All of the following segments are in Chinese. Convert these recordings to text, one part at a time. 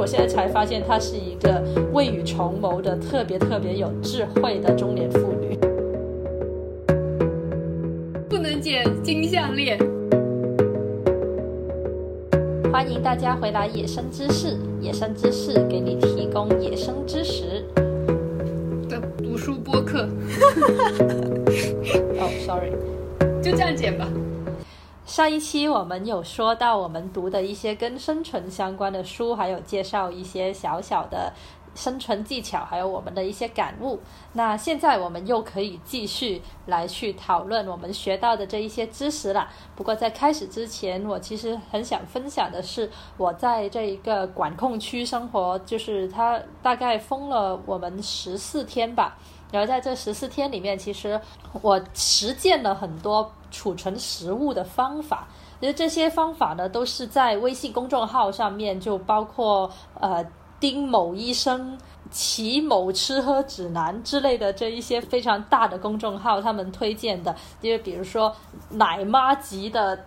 我现在才发现她是一个未雨绸缪的、特别特别有智慧的中年妇女。不能剪金项链。欢迎大家回来《野生知识》，野生知识给你提供野生知识。的读书播客，哦，sorry，就这样剪吧。上一期我们有说到我们读的一些跟生存相关的书，还有介绍一些小小的生存技巧，还有我们的一些感悟。那现在我们又可以继续来去讨论我们学到的这一些知识了。不过在开始之前，我其实很想分享的是，我在这一个管控区生活，就是它大概封了我们十四天吧。然后在这十四天里面，其实我实践了很多储存食物的方法。其实这些方法呢，都是在微信公众号上面，就包括呃丁某医生、齐某吃喝指南之类的这一些非常大的公众号，他们推荐的，因为比如说奶妈级的。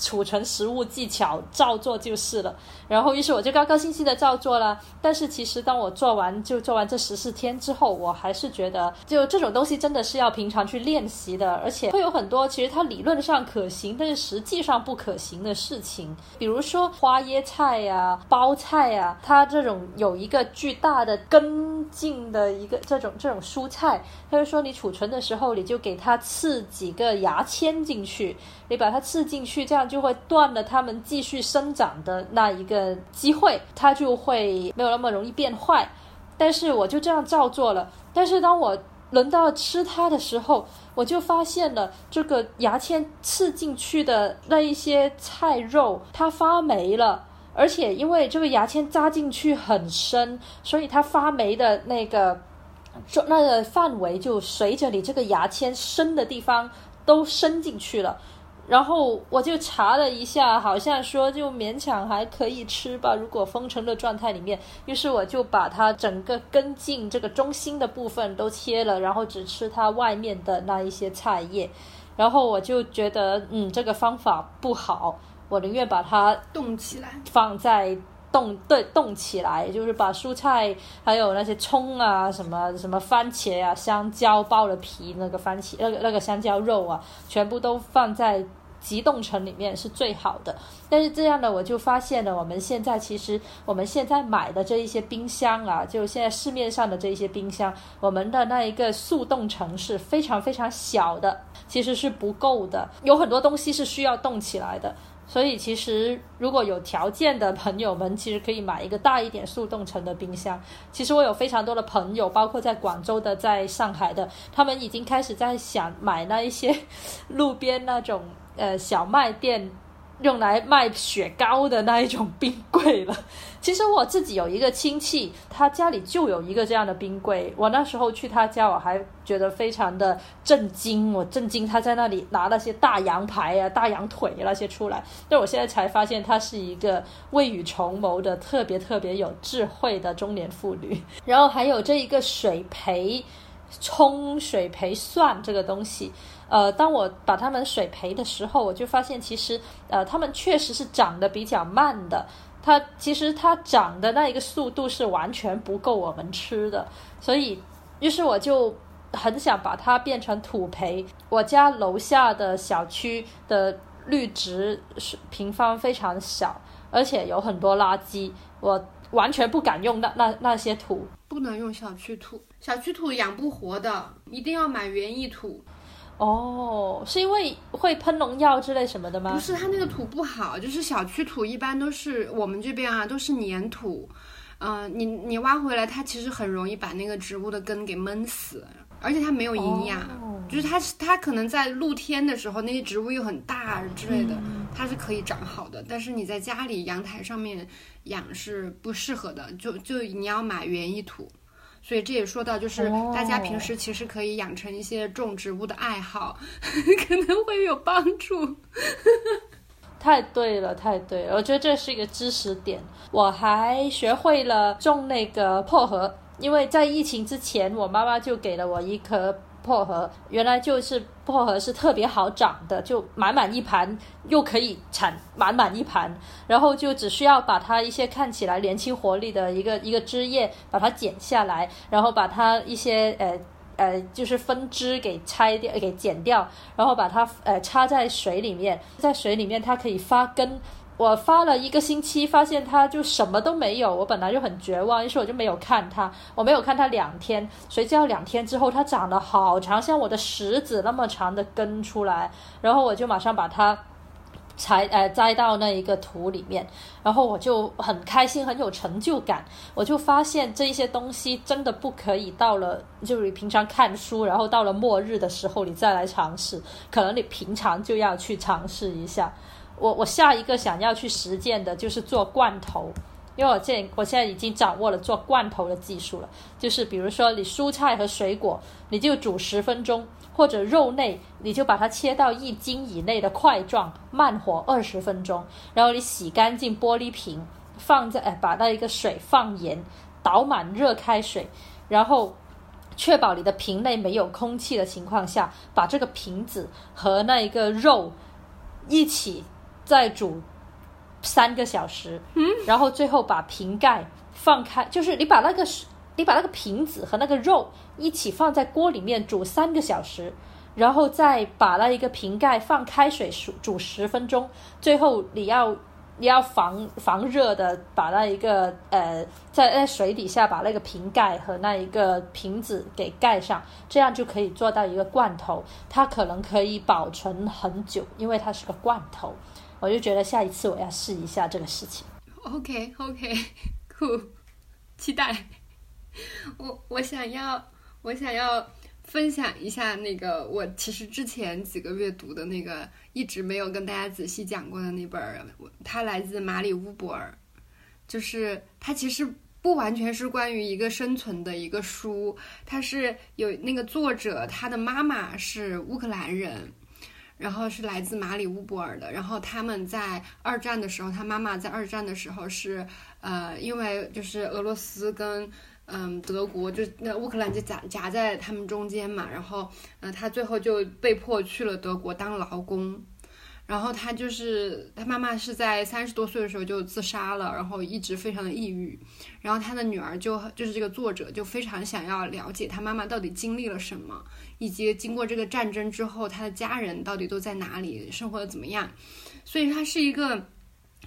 储存食物技巧，照做就是了。然后，于是我就高高兴兴的照做了。但是，其实当我做完就做完这十四天之后，我还是觉得，就这种东西真的是要平常去练习的，而且会有很多其实它理论上可行，但是实际上不可行的事情。比如说花椰菜呀、包菜呀，它这种有一个巨大的根茎的一个这种这种蔬菜，他就说你储存的时候，你就给它刺几个牙签进去，你把它刺进去，这样。就会断了它们继续生长的那一个机会，它就会没有那么容易变坏。但是我就这样照做了。但是当我轮到吃它的时候，我就发现了这个牙签刺进去的那一些菜肉，它发霉了。而且因为这个牙签扎进去很深，所以它发霉的那个那个范围就随着你这个牙签深的地方都伸进去了。然后我就查了一下，好像说就勉强还可以吃吧。如果封城的状态里面，于是我就把它整个根茎这个中心的部分都切了，然后只吃它外面的那一些菜叶。然后我就觉得，嗯，这个方法不好，我宁愿把它冻起来，放在冻对冻起来，就是把蔬菜还有那些葱啊、什么什么番茄啊、香蕉剥了皮那个番茄那个那个香蕉肉啊，全部都放在。急冻层里面是最好的，但是这样呢，我就发现了，我们现在其实我们现在买的这一些冰箱啊，就现在市面上的这一些冰箱，我们的那一个速冻层是非常非常小的，其实是不够的，有很多东西是需要冻起来的。所以其实如果有条件的朋友们，其实可以买一个大一点速冻层的冰箱。其实我有非常多的朋友，包括在广州的、在上海的，他们已经开始在想买那一些 路边那种。呃，小卖店用来卖雪糕的那一种冰柜了。其实我自己有一个亲戚，他家里就有一个这样的冰柜。我那时候去他家，我还觉得非常的震惊。我震惊他在那里拿那些大羊排啊、大羊腿那些出来。但我现在才发现，他是一个未雨绸缪的、特别特别有智慧的中年妇女。然后还有这一个水培冲水培蒜这个东西。呃，当我把它们水培的时候，我就发现其实，呃，它们确实是长得比较慢的。它其实它长的那一个速度是完全不够我们吃的，所以，于是我就很想把它变成土培。我家楼下的小区的绿植是平方非常小，而且有很多垃圾，我完全不敢用那那那些土。不能用小区土，小区土养不活的，一定要买园艺土。哦，是因为会喷农药之类什么的吗？不是，它那个土不好，就是小区土一般都是我们这边啊，都是粘土，嗯，你你挖回来，它其实很容易把那个植物的根给闷死，而且它没有营养，就是它它可能在露天的时候，那些植物又很大之类的，它是可以长好的，但是你在家里阳台上面养是不适合的，就就你要买园艺土。所以这也说到，就是大家平时其实可以养成一些种植物的爱好，可能会有帮助。太对了，太对了，我觉得这是一个知识点。我还学会了种那个薄荷，因为在疫情之前，我妈妈就给了我一棵薄荷，原来就是薄荷是特别好长的，就满满一盘，又可以产满满一盘，然后就只需要把它一些看起来年轻活力的一个一个枝叶把它剪下来，然后把它一些呃呃就是分支给拆掉给剪掉，然后把它呃插在水里面，在水里面它可以发根。我发了一个星期，发现它就什么都没有。我本来就很绝望，于是我就没有看它。我没有看它两天，谁知道两天之后它长得好长，像我的食指那么长的根出来。然后我就马上把它采呃栽到那一个土里面，然后我就很开心，很有成就感。我就发现这一些东西真的不可以到了，就是平常看书，然后到了末日的时候你再来尝试，可能你平常就要去尝试一下。我我下一个想要去实践的就是做罐头，因为我现我现在已经掌握了做罐头的技术了。就是比如说你蔬菜和水果，你就煮十分钟，或者肉类，你就把它切到一斤以内的块状，慢火二十分钟。然后你洗干净玻璃瓶，放在哎把那一个水放盐，倒满热开水，然后确保你的瓶内没有空气的情况下，把这个瓶子和那一个肉一起。再煮三个小时，嗯，然后最后把瓶盖放开，就是你把那个你把那个瓶子和那个肉一起放在锅里面煮三个小时，然后再把那一个瓶盖放开水煮煮十分钟，最后你要你要防防热的把那一个呃在在水底下把那个瓶盖和那一个瓶子给盖上，这样就可以做到一个罐头，它可能可以保存很久，因为它是个罐头。我就觉得下一次我要试一下这个事情。OK OK，酷，期待。我我想要我想要分享一下那个我其实之前几个月读的那个一直没有跟大家仔细讲过的那本儿，它来自马里乌博尔，就是它其实不完全是关于一个生存的一个书，它是有那个作者他的妈妈是乌克兰人。然后是来自马里乌波尔的，然后他们在二战的时候，他妈妈在二战的时候是，呃，因为就是俄罗斯跟嗯德国就那乌克兰就夹夹在他们中间嘛，然后呃他最后就被迫去了德国当劳工。然后他就是他妈妈是在三十多岁的时候就自杀了，然后一直非常的抑郁。然后他的女儿就就是这个作者就非常想要了解他妈妈到底经历了什么，以及经过这个战争之后他的家人到底都在哪里，生活的怎么样。所以它是一个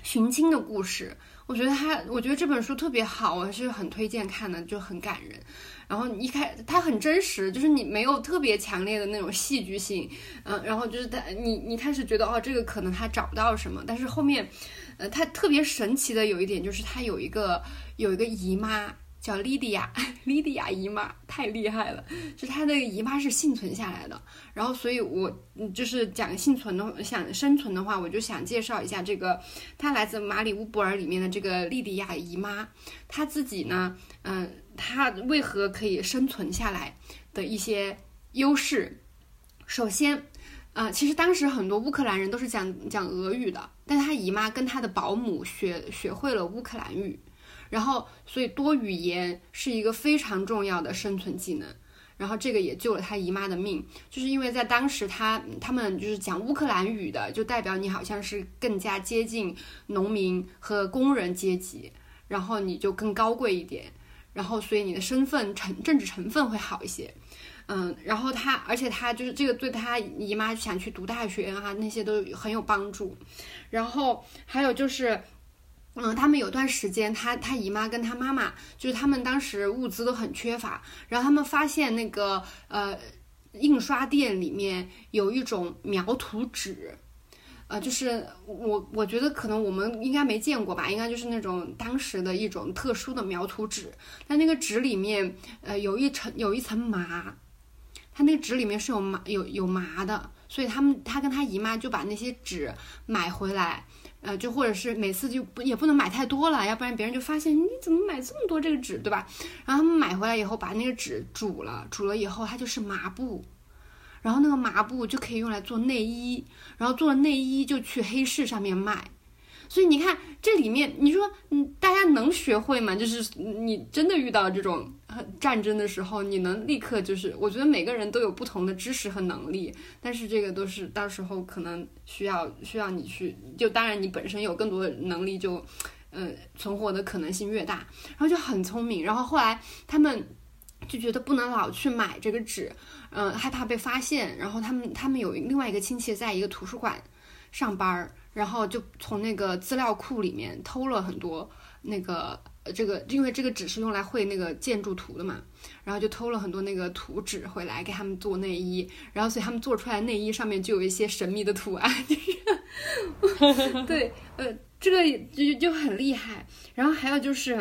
寻亲的故事。我觉得他，我觉得这本书特别好，我是很推荐看的，就很感人。然后一开，它很真实，就是你没有特别强烈的那种戏剧性，嗯，然后就是他，你你开始觉得哦，这个可能他找不到什么，但是后面，呃，他特别神奇的有一点就是他有一个有一个姨妈叫莉迪亚，莉迪亚姨妈太厉害了，就她那个姨妈是幸存下来的，然后所以我就是讲幸存的，想生存的话，我就想介绍一下这个，他来自马里乌波尔里面的这个莉迪亚姨妈，她自己呢，嗯。她为何可以生存下来的一些优势？首先，呃，其实当时很多乌克兰人都是讲讲俄语的，但她姨妈跟她的保姆学学会了乌克兰语，然后所以多语言是一个非常重要的生存技能。然后这个也救了他姨妈的命，就是因为在当时他他们就是讲乌克兰语的，就代表你好像是更加接近农民和工人阶级，然后你就更高贵一点。然后，所以你的身份成政治成分会好一些，嗯，然后他，而且他就是这个对他姨妈想去读大学啊，那些都很有帮助。然后还有就是，嗯，他们有段时间，他他姨妈跟他妈妈，就是他们当时物资都很缺乏，然后他们发现那个呃印刷店里面有一种描图纸。呃，就是我我觉得可能我们应该没见过吧，应该就是那种当时的一种特殊的描图纸。但那个纸里面，呃，有一层有一层麻，它那个纸里面是有麻有有麻的，所以他们他跟他姨妈就把那些纸买回来，呃，就或者是每次就不也不能买太多了，要不然别人就发现你怎么买这么多这个纸，对吧？然后他们买回来以后，把那个纸煮了，煮了以后它就是麻布。然后那个麻布就可以用来做内衣，然后做了内衣就去黑市上面卖，所以你看这里面，你说嗯，大家能学会吗？就是你真的遇到这种战争的时候，你能立刻就是，我觉得每个人都有不同的知识和能力，但是这个都是到时候可能需要需要你去，就当然你本身有更多的能力，就嗯存活的可能性越大，然后就很聪明，然后后来他们。就觉得不能老去买这个纸，嗯，害怕被发现。然后他们他们有另外一个亲戚在一个图书馆上班儿，然后就从那个资料库里面偷了很多那个这个，因为这个纸是用来绘那个建筑图的嘛，然后就偷了很多那个图纸回来给他们做内衣。然后所以他们做出来内衣上面就有一些神秘的图案，就是 对，呃，这个就就很厉害。然后还有就是，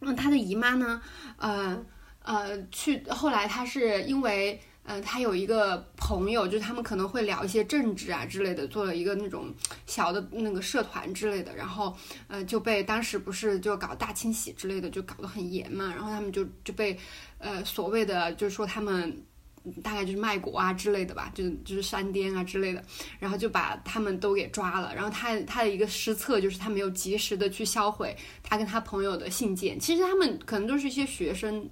嗯，他的姨妈呢，呃。呃，去后来他是因为，呃，他有一个朋友，就是他们可能会聊一些政治啊之类的，做了一个那种小的那个社团之类的，然后，呃，就被当时不是就搞大清洗之类的，就搞得很严嘛，然后他们就就被，呃，所谓的就是说他们大概就是卖国啊之类的吧，就就是山巅啊之类的，然后就把他们都给抓了，然后他他的一个失策就是他没有及时的去销毁他跟他朋友的信件，其实他们可能都是一些学生。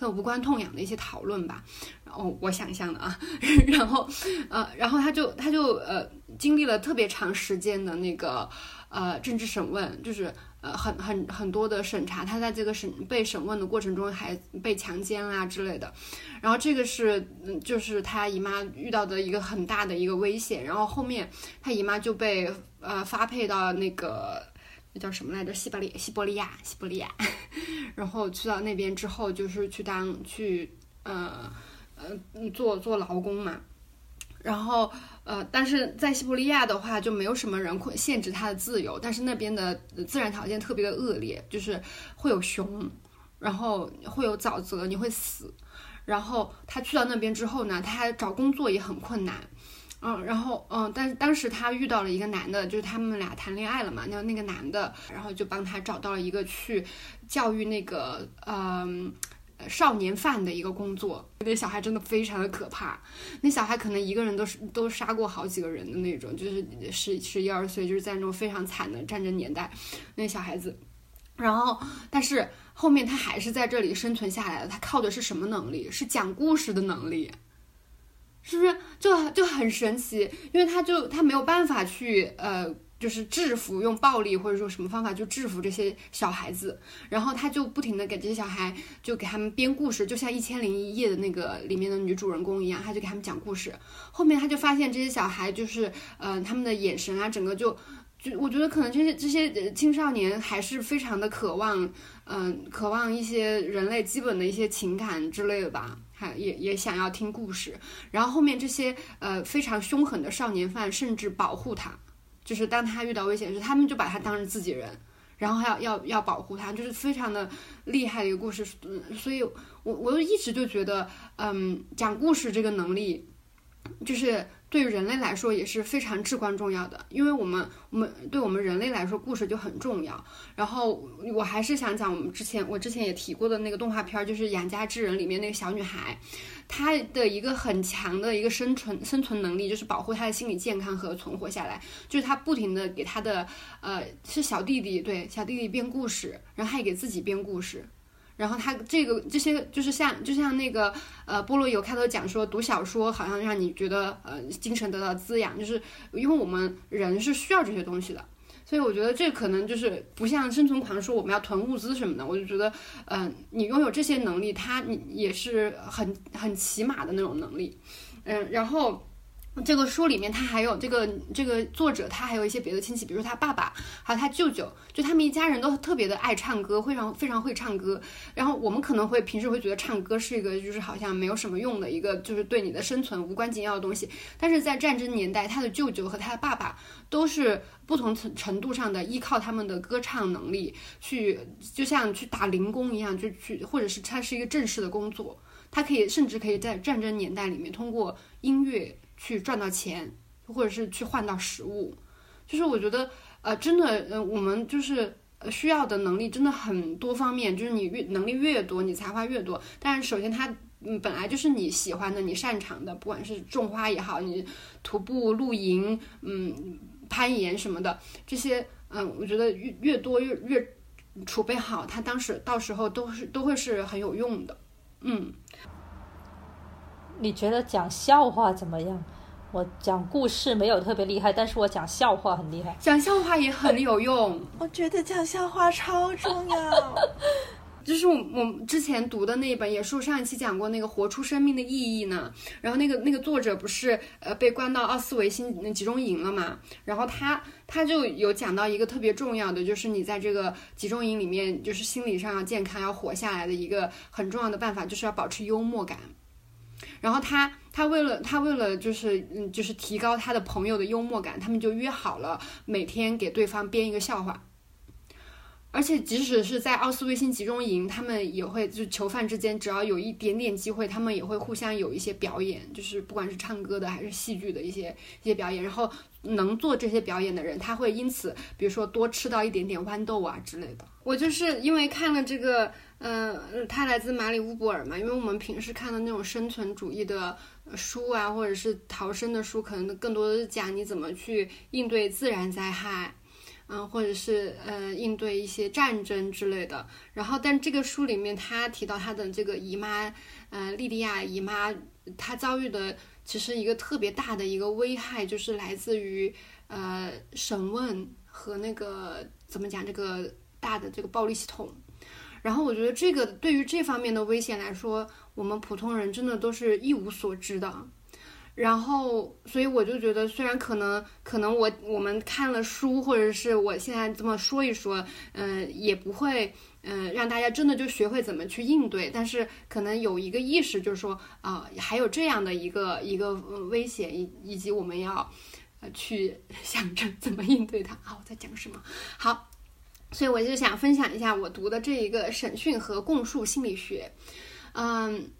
很无关痛痒的一些讨论吧，然后我想象的啊，然后呃，然后他就他就呃经历了特别长时间的那个呃政治审问，就是呃很很很多的审查，他在这个审被审问的过程中还被强奸啦之类的，然后这个是嗯就是他姨妈遇到的一个很大的一个危险，然后后面他姨妈就被呃发配到那个。那叫什么来着？西伯利西伯利亚，西伯利亚。然后去到那边之后，就是去当去呃呃做做劳工嘛。然后呃，但是在西伯利亚的话，就没有什么人会限制他的自由。但是那边的自然条件特别的恶劣，就是会有熊，然后会有沼泽，你会死。然后他去到那边之后呢，他找工作也很困难。嗯，然后嗯，但是当时他遇到了一个男的，就是他们俩谈恋爱了嘛。那那个男的，然后就帮他找到了一个去教育那个嗯少年犯的一个工作。那小孩真的非常的可怕，那小孩可能一个人都是都杀过好几个人的那种，就是十十一二岁，就是在那种非常惨的战争年代，那小孩子。然后，但是后面他还是在这里生存下来了。他靠的是什么能力？是讲故事的能力。是不是就就很神奇？因为他就他没有办法去呃，就是制服用暴力或者说什么方法就制服这些小孩子，然后他就不停的给这些小孩就给他们编故事，就像《一千零一夜》的那个里面的女主人公一样，他就给他们讲故事。后面他就发现这些小孩就是呃，他们的眼神啊，整个就就我觉得可能这些这些青少年还是非常的渴望，嗯，渴望一些人类基本的一些情感之类的吧。还也也想要听故事，然后后面这些呃非常凶狠的少年犯甚至保护他，就是当他遇到危险时，他们就把他当成自己人，然后还要要要保护他，就是非常的厉害的一个故事。嗯，所以我我就一直就觉得，嗯，讲故事这个能力，就是。对于人类来说也是非常至关重要的，因为我们我们对我们人类来说故事就很重要。然后我还是想讲我们之前我之前也提过的那个动画片，就是《养家之人》里面那个小女孩，她的一个很强的一个生存生存能力就是保护她的心理健康和存活下来，就是她不停的给她的呃是小弟弟对小弟弟编故事，然后她也给自己编故事。然后他这个这些就是像就像那个呃菠萝油开头讲说读小说好像让你觉得呃精神得到滋养，就是因为我们人是需要这些东西的，所以我觉得这可能就是不像生存狂说我们要囤物资什么的，我就觉得嗯你拥有这些能力，它你也是很很起码的那种能力，嗯然后。这个书里面，他还有这个这个作者，他还有一些别的亲戚，比如说他爸爸，还有他舅舅，就他们一家人都特别的爱唱歌，非常非常会唱歌。然后我们可能会平时会觉得唱歌是一个就是好像没有什么用的一个，就是对你的生存无关紧要的东西。但是在战争年代，他的舅舅和他的爸爸都是不同程程度上的依靠他们的歌唱能力去，就像去打零工一样，就去，或者是他是一个正式的工作，他可以甚至可以在战争年代里面通过音乐。去赚到钱，或者是去换到食物，就是我觉得，呃，真的，呃，我们就是需要的能力真的很多方面，就是你越能力越多，你才华越多。但是首先，它嗯本来就是你喜欢的、你擅长的，不管是种花也好，你徒步、露营、嗯攀岩什么的，这些嗯，我觉得越越多越越储备好，它当时到时候都是都会是很有用的。嗯，你觉得讲笑话怎么样？我讲故事没有特别厉害，但是我讲笑话很厉害。讲笑话也很有用，我觉得讲笑话超重要。就是我我之前读的那一本，也是我上一期讲过那个活出生命的意义呢。然后那个那个作者不是呃被关到奥斯维辛集中营了嘛？然后他他就有讲到一个特别重要的，就是你在这个集中营里面，就是心理上要健康，要活下来的一个很重要的办法，就是要保持幽默感。然后他他为了他为了就是嗯就是提高他的朋友的幽默感，他们就约好了每天给对方编一个笑话。而且，即使是在奥斯维辛集中营，他们也会，就是囚犯之间，只要有一点点机会，他们也会互相有一些表演，就是不管是唱歌的还是戏剧的一些一些表演。然后，能做这些表演的人，他会因此，比如说多吃到一点点豌豆啊之类的。我就是因为看了这个，嗯，他来自马里乌波尔嘛，因为我们平时看的那种生存主义的书啊，或者是逃生的书，可能更多的是讲你怎么去应对自然灾害。嗯，或者是呃应对一些战争之类的。然后，但这个书里面他提到他的这个姨妈，呃，莉莉亚姨妈，她遭遇的其实一个特别大的一个危害，就是来自于呃审问和那个怎么讲这个大的这个暴力系统。然后，我觉得这个对于这方面的危险来说，我们普通人真的都是一无所知的。然后，所以我就觉得，虽然可能可能我我们看了书，或者是我现在这么说一说，嗯，也不会，嗯，让大家真的就学会怎么去应对。但是可能有一个意识，就是说，啊，还有这样的一个一个危险，以以及我们要，呃，去 想着怎么应对它。啊，我在讲什么？好，所以我就想分享一下我读的这一个审讯和供述心理学，嗯。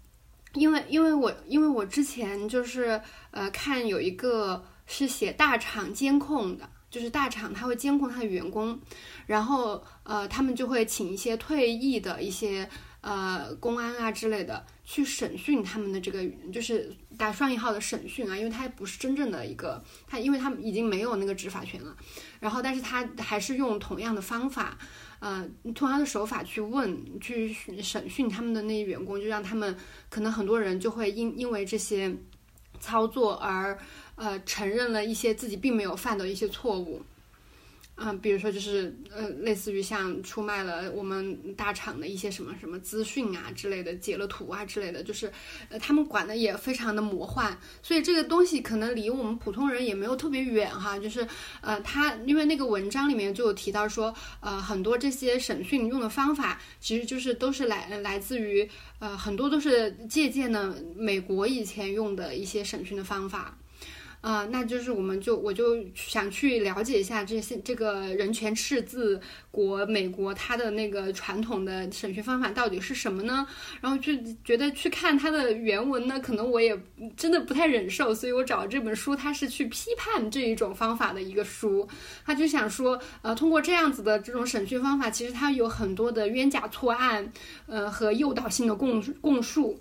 因为，因为我，因为我之前就是呃，看有一个是写大厂监控的，就是大厂他会监控他的员工，然后呃，他们就会请一些退役的一些呃公安啊之类的去审讯他们的这个，就是打双引号的审讯啊，因为他不是真正的一个他，因为他已经没有那个执法权了，然后但是他还是用同样的方法。呃，同样的手法去问、去审讯他们的那些员工，就让他们可能很多人就会因因为这些操作而呃承认了一些自己并没有犯的一些错误。嗯，比如说就是呃，类似于像出卖了我们大厂的一些什么什么资讯啊之类的，截了图啊之类的，就是呃，他们管的也非常的魔幻，所以这个东西可能离我们普通人也没有特别远哈。就是呃，他因为那个文章里面就有提到说，呃，很多这些审讯用的方法，其实就是都是来来自于呃，很多都是借鉴的美国以前用的一些审讯的方法。啊，那就是我们就我就想去了解一下这些这个人权赤字国美国它的那个传统的审讯方法到底是什么呢？然后就觉得去看它的原文呢，可能我也真的不太忍受，所以我找这本书，它是去批判这一种方法的一个书。他就想说，呃，通过这样子的这种审讯方法，其实它有很多的冤假错案，呃，和诱导性的供供述。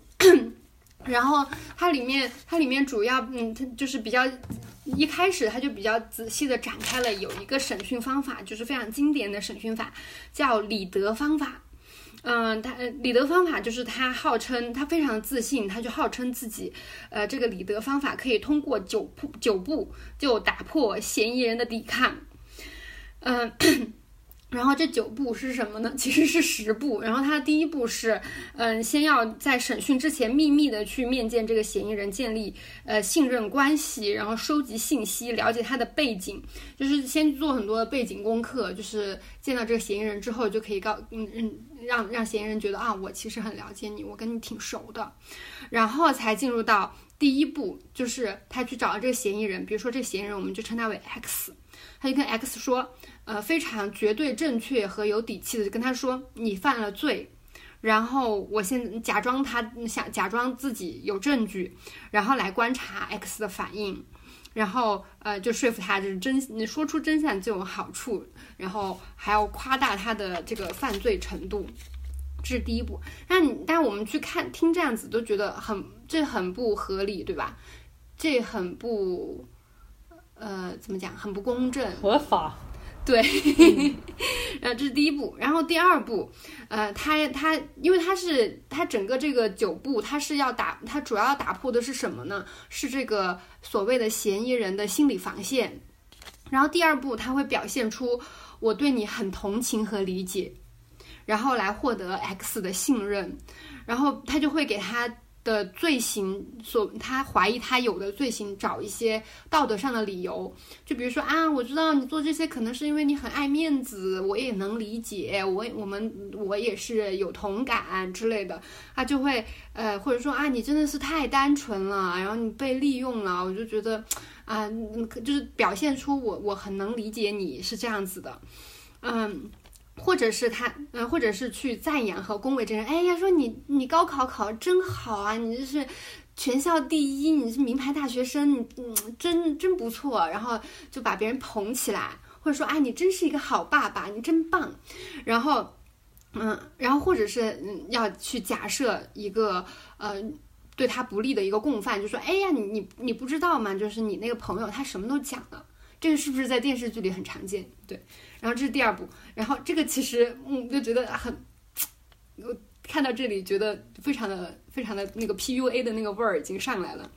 然后它里面，它里面主要，嗯，它就是比较一开始，它就比较仔细的展开了有一个审讯方法，就是非常经典的审讯法，叫李德方法。嗯，他李德方法就是他号称他非常自信，他就号称自己，呃，这个李德方法可以通过九步九步就打破嫌疑人的抵抗。嗯。然后这九步是什么呢？其实是十步。然后他的第一步是，嗯，先要在审讯之前秘密的去面见这个嫌疑人，建立呃信任关系，然后收集信息，了解他的背景，就是先做很多的背景功课。就是见到这个嫌疑人之后，就可以告嗯嗯让让嫌疑人觉得啊，我其实很了解你，我跟你挺熟的。然后才进入到第一步，就是他去找到这个嫌疑人，比如说这个嫌疑人，我们就称他为 X，他就跟 X 说。呃，非常绝对正确和有底气的就跟他说你犯了罪，然后我现假装他想假装自己有证据，然后来观察 X 的反应，然后呃就说服他就是真你说出真相就有好处，然后还要夸大他的这个犯罪程度，这是第一步。但你但我们去看听这样子都觉得很这很不合理，对吧？这很不呃怎么讲很不公正合法。对，呃，这是第一步。然后第二步，呃，他他，因为他是他整个这个九步，他是要打，他主要要打破的是什么呢？是这个所谓的嫌疑人的心理防线。然后第二步，他会表现出我对你很同情和理解，然后来获得 X 的信任，然后他就会给他。的罪行所，他怀疑他有的罪行，找一些道德上的理由，就比如说啊，我知道你做这些可能是因为你很爱面子，我也能理解，我我们我也是有同感之类的，他就会呃，或者说啊，你真的是太单纯了，然后你被利用了，我就觉得啊，就是表现出我我很能理解你是这样子的，嗯。或者是他，嗯，或者是去赞扬和恭维这人，哎呀，说你你高考考真好啊，你这是全校第一，你是名牌大学生，你嗯，真真不错，然后就把别人捧起来，或者说，哎，你真是一个好爸爸，你真棒，然后，嗯，然后或者是嗯，要去假设一个呃对他不利的一个共犯，就说，哎呀，你你你不知道吗？就是你那个朋友他什么都讲了，这个是不是在电视剧里很常见？对。然后这是第二步，然后这个其实，嗯，就觉得很，我看到这里觉得非常的、非常的那个 PUA 的那个味儿已经上来了。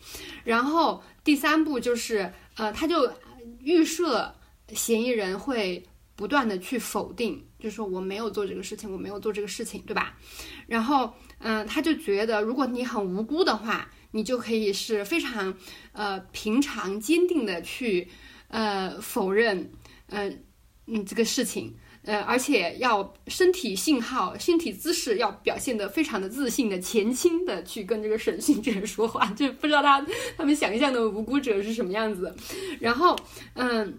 然后第三步就是，呃，他就预设嫌疑人会不断的去否定，就说我没有做这个事情，我没有做这个事情，对吧？然后，嗯，他就觉得如果你很无辜的话，你就可以是非常，呃，平常坚定的去，呃，否认，嗯。嗯，这个事情，呃，而且要身体信号、身体姿势要表现得非常的自信的、前倾的去跟这个审讯者说话，就不知道他他们想象的无辜者是什么样子。然后，嗯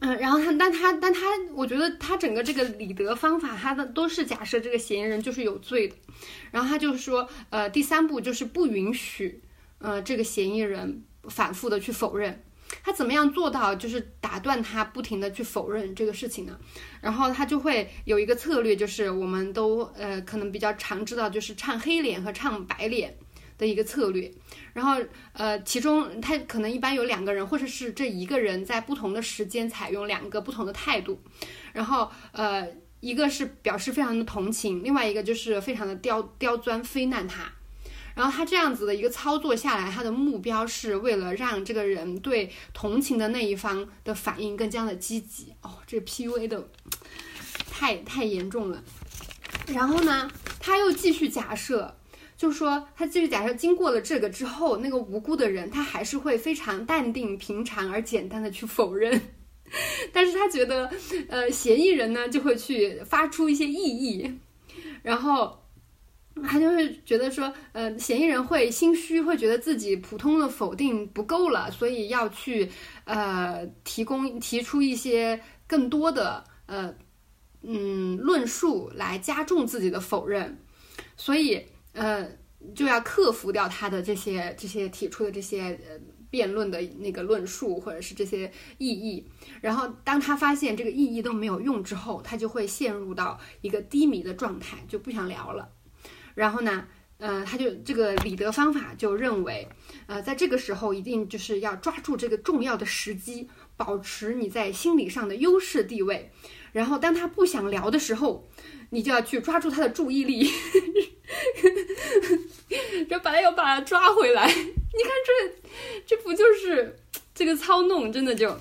嗯，然后他，但他，但他，我觉得他整个这个理得方法，他的都是假设这个嫌疑人就是有罪的。然后他就是说，呃，第三步就是不允许，呃，这个嫌疑人反复的去否认。他怎么样做到就是打断他不停的去否认这个事情呢？然后他就会有一个策略，就是我们都呃可能比较常知道，就是唱黑脸和唱白脸的一个策略。然后呃其中他可能一般有两个人，或者是这一个人在不同的时间采用两个不同的态度。然后呃一个是表示非常的同情，另外一个就是非常的刁刁钻非难他。然后他这样子的一个操作下来，他的目标是为了让这个人对同情的那一方的反应更加的积极。哦，这 PUA 的太太严重了。然后呢，他又继续假设，就说他继续假设，经过了这个之后，那个无辜的人他还是会非常淡定、平常而简单的去否认。但是他觉得，呃，嫌疑人呢就会去发出一些异议，然后。他就会觉得说，呃，嫌疑人会心虚，会觉得自己普通的否定不够了，所以要去，呃，提供提出一些更多的，呃，嗯，论述来加重自己的否认，所以，呃，就要克服掉他的这些这些提出的这些呃辩论的那个论述或者是这些异议，然后当他发现这个异议都没有用之后，他就会陷入到一个低迷的状态，就不想聊了。然后呢，呃，他就这个理得方法就认为，呃，在这个时候一定就是要抓住这个重要的时机，保持你在心理上的优势地位。然后当他不想聊的时候，你就要去抓住他的注意力，这本来要把他抓回来。你看这这不就是这个操弄，真的就，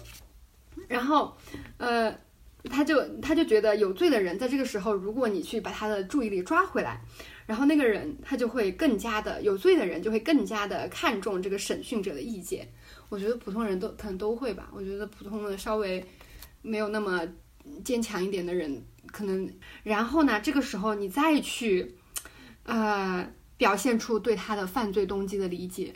然后，呃，他就他就觉得有罪的人在这个时候，如果你去把他的注意力抓回来。然后那个人他就会更加的有罪的人就会更加的看重这个审讯者的意见。我觉得普通人都可能都会吧。我觉得普通的稍微没有那么坚强一点的人可能。然后呢，这个时候你再去呃表现出对他的犯罪动机的理解，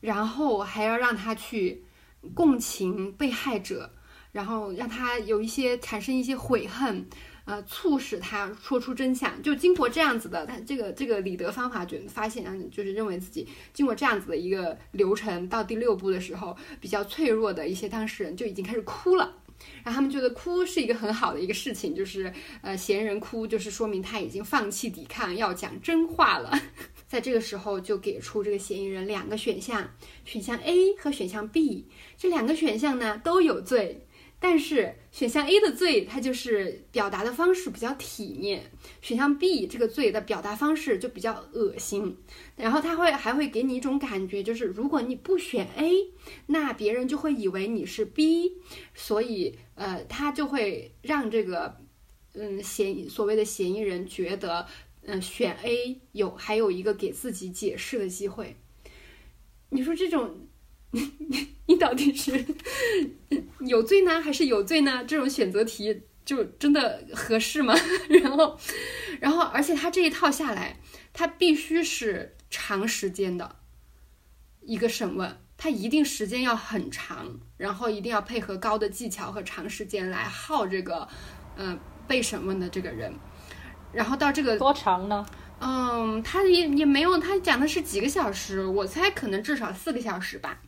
然后还要让他去共情被害者，然后让他有一些产生一些悔恨。呃，促使他说出真相，就经过这样子的，他这个这个理得方法，就发现啊，就是认为自己经过这样子的一个流程，到第六步的时候，比较脆弱的一些当事人就已经开始哭了，然后他们觉得哭是一个很好的一个事情，就是呃，嫌疑人哭就是说明他已经放弃抵抗，要讲真话了，在这个时候就给出这个嫌疑人两个选项，选项 A 和选项 B，这两个选项呢都有罪。但是选项 A 的罪，它就是表达的方式比较体面；选项 B 这个罪的表达方式就比较恶心。然后他会还会给你一种感觉，就是如果你不选 A，那别人就会以为你是 B，所以呃，他就会让这个嗯嫌所谓的嫌疑人觉得，嗯选 A 有还有一个给自己解释的机会。你说这种。你 你到底是有罪呢，还是有罪呢？这种选择题就真的合适吗？然后，然后，而且他这一套下来，他必须是长时间的一个审问，他一定时间要很长，然后一定要配合高的技巧和长时间来耗这个呃被审问的这个人。然后到这个多长呢？嗯，他也也没有，他讲的是几个小时，我猜可能至少四个小时吧。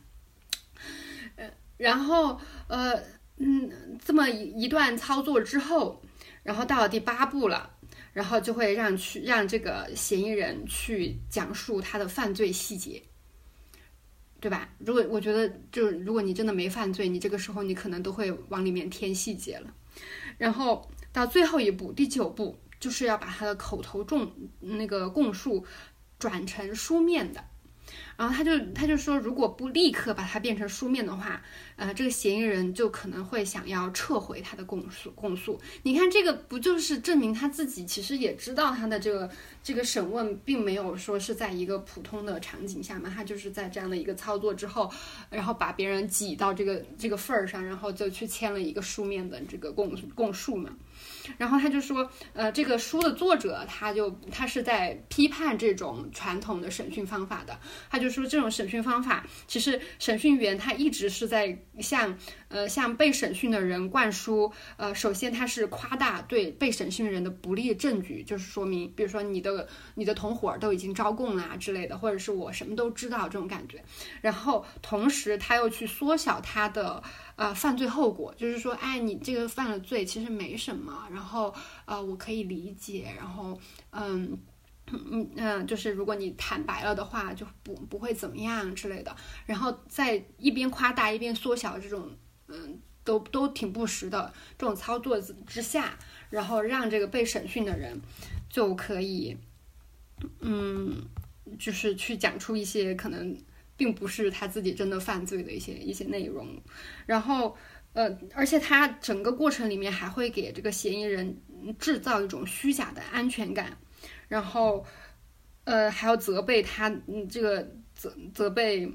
然后，呃，嗯，这么一一段操作之后，然后到了第八步了，然后就会让去让这个嫌疑人去讲述他的犯罪细节，对吧？如果我觉得，就如果你真的没犯罪，你这个时候你可能都会往里面添细节了。然后到最后一步，第九步，就是要把他的口头供那个供述转成书面的。然后他就他就说，如果不立刻把它变成书面的话，呃，这个嫌疑人就可能会想要撤回他的供述。供述，你看这个不就是证明他自己其实也知道他的这个这个审问并没有说是在一个普通的场景下嘛？他就是在这样的一个操作之后，然后把别人挤到这个这个份儿上，然后就去签了一个书面的这个供供述嘛。然后他就说，呃，这个书的作者他就他是在批判这种传统的审讯方法的。他就说，这种审讯方法，其实审讯员他一直是在向呃向被审讯的人灌输，呃，首先他是夸大对被审讯人的不利证据，就是说明，比如说你的你的同伙都已经招供啦之类的，或者是我什么都知道这种感觉。然后同时他又去缩小他的。呃，犯罪后果就是说，哎，你这个犯了罪，其实没什么，然后呃，我可以理解，然后嗯嗯嗯，就是如果你坦白了的话，就不不会怎么样之类的。然后在一边夸大一边缩小这种嗯，都都挺不实的这种操作之下，然后让这个被审讯的人就可以嗯，就是去讲出一些可能。并不是他自己真的犯罪的一些一些内容，然后呃，而且他整个过程里面还会给这个嫌疑人制造一种虚假的安全感，然后呃还要责备他，嗯，这个责责备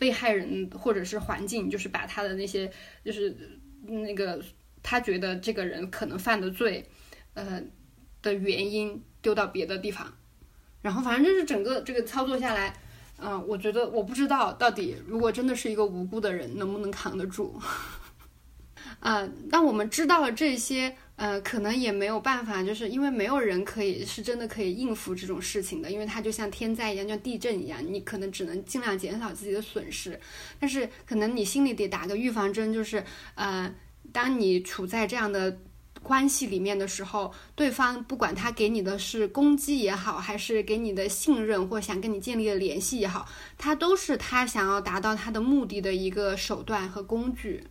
被害人或者是环境，就是把他的那些就是那个他觉得这个人可能犯的罪，呃的原因丢到别的地方，然后反正就是整个这个操作下来。嗯，我觉得我不知道到底如果真的是一个无辜的人能不能扛得住。呃，那我们知道了这些，呃，可能也没有办法，就是因为没有人可以是真的可以应付这种事情的，因为它就像天灾一样，像地震一样，你可能只能尽量减少自己的损失，但是可能你心里得打个预防针，就是呃，当你处在这样的。关系里面的时候，对方不管他给你的是攻击也好，还是给你的信任或想跟你建立的联系也好，他都是他想要达到他的目的的一个手段和工具。